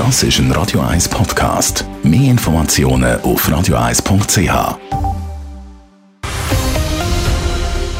Das ist ein Radio 1 Podcast. Mehr Informationen auf radio1.ch.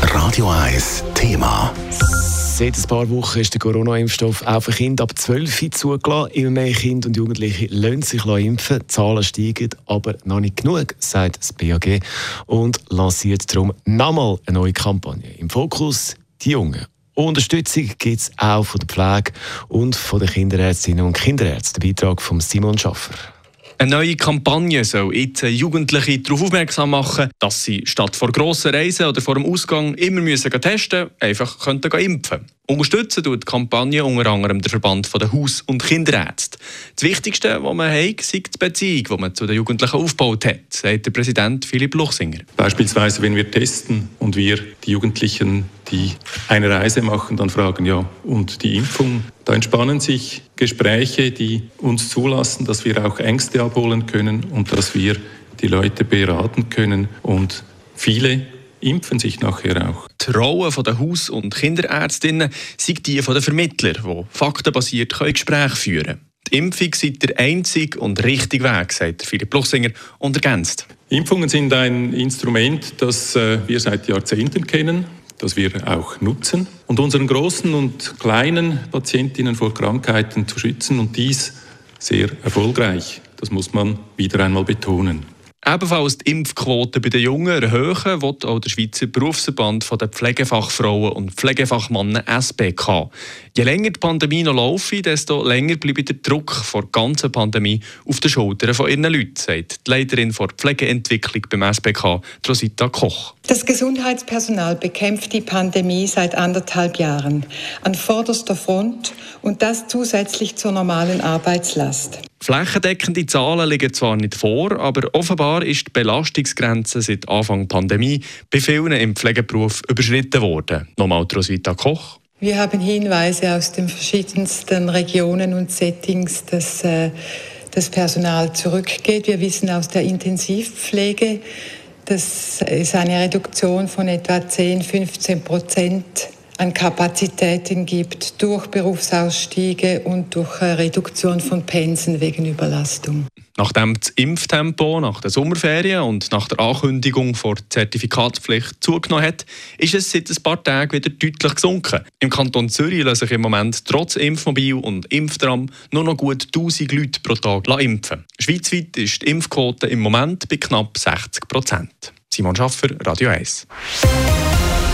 Radio 1 Thema. Seit ein paar Wochen ist der Corona-Impfstoff auch für Kinder ab 12 zugelassen. Immer mehr Kinder und Jugendliche lassen sich impfen. Die Zahlen steigen, aber noch nicht genug, sagt das BAG. Und lanciert darum nochmal eine neue Kampagne. Im Fokus die Jungen Unterstützung gibt es auch von der Pflege und von den Kinderärztinnen und Kinderärzten. Der Beitrag von Simon Schaffer. Eine neue Kampagne soll jetzt Jugendliche darauf aufmerksam machen, dass sie statt vor grossen Reisen oder vor dem Ausgang immer müssen testen müssen, einfach könnten impfen Unterstützen tut die Kampagne unter anderem der Verband der Haus- und Kinderärzte. Das Wichtigste, was man hat, ist die Beziehung, die man zu den Jugendlichen aufgebaut hat, sagt der Präsident Philipp Luchsinger. Beispielsweise, wenn wir testen und wir die Jugendlichen, die eine Reise machen, dann fragen, ja, und die Impfung, da entspannen sich Gespräche, die uns zulassen, dass wir auch Ängste abholen können und dass wir die Leute beraten können und viele impfen sich nachher auch. Die Rolle der Haus- und Kinderärztinnen sind die der Vermittler, die faktenbasiert Gespräche führen können. Die Impfung sei der einzige und richtige Weg, sagt Philipp Plussinger und ergänzt. Impfungen sind ein Instrument, das äh, wir seit Jahrzehnten kennen, das wir auch nutzen, und unseren großen und kleinen Patientinnen vor Krankheiten zu schützen und dies sehr erfolgreich. Das muss man wieder einmal betonen. Ebenfalls die Impfquote bei den Jungen erhöhen will auch der Schweizer Berufsverband der Pflegefachfrauen und Pflegefachmannen SBK. Je länger die Pandemie noch läuft, desto länger bleibt der Druck vor der ganzen Pandemie auf den Schultern von ihren Leuten, sagt die Leiterin der Pflegeentwicklung beim SBK, Rosita Koch. Das Gesundheitspersonal bekämpft die Pandemie seit anderthalb Jahren an vorderster Front und das zusätzlich zur normalen Arbeitslast. Flächendeckende Zahlen liegen zwar nicht vor, aber offenbar ist die Belastungsgrenze seit Anfang der Pandemie bei vielen im Pflegeberuf überschritten worden. Nochmal Roswitha Koch. Wir haben Hinweise aus den verschiedensten Regionen und Settings, dass äh, das Personal zurückgeht. Wir wissen aus der Intensivpflege, dass es eine Reduktion von etwa 10, 15 Prozent an Kapazitäten gibt durch Berufsausstiege und durch Reduktion von Pensen wegen Überlastung. Nachdem das Impftempo nach der Sommerferien und nach der Ankündigung vor Zertifikatspflicht zugenommen hat, ist es seit ein paar Tagen wieder deutlich gesunken. Im Kanton Zürich lassen sich im Moment trotz Impfmobil und Impftram nur noch gut 1000 Leute pro Tag impfen. Schweizweit ist die Impfquote im Moment bei knapp 60 Prozent. Simon Schaffer, Radio 1.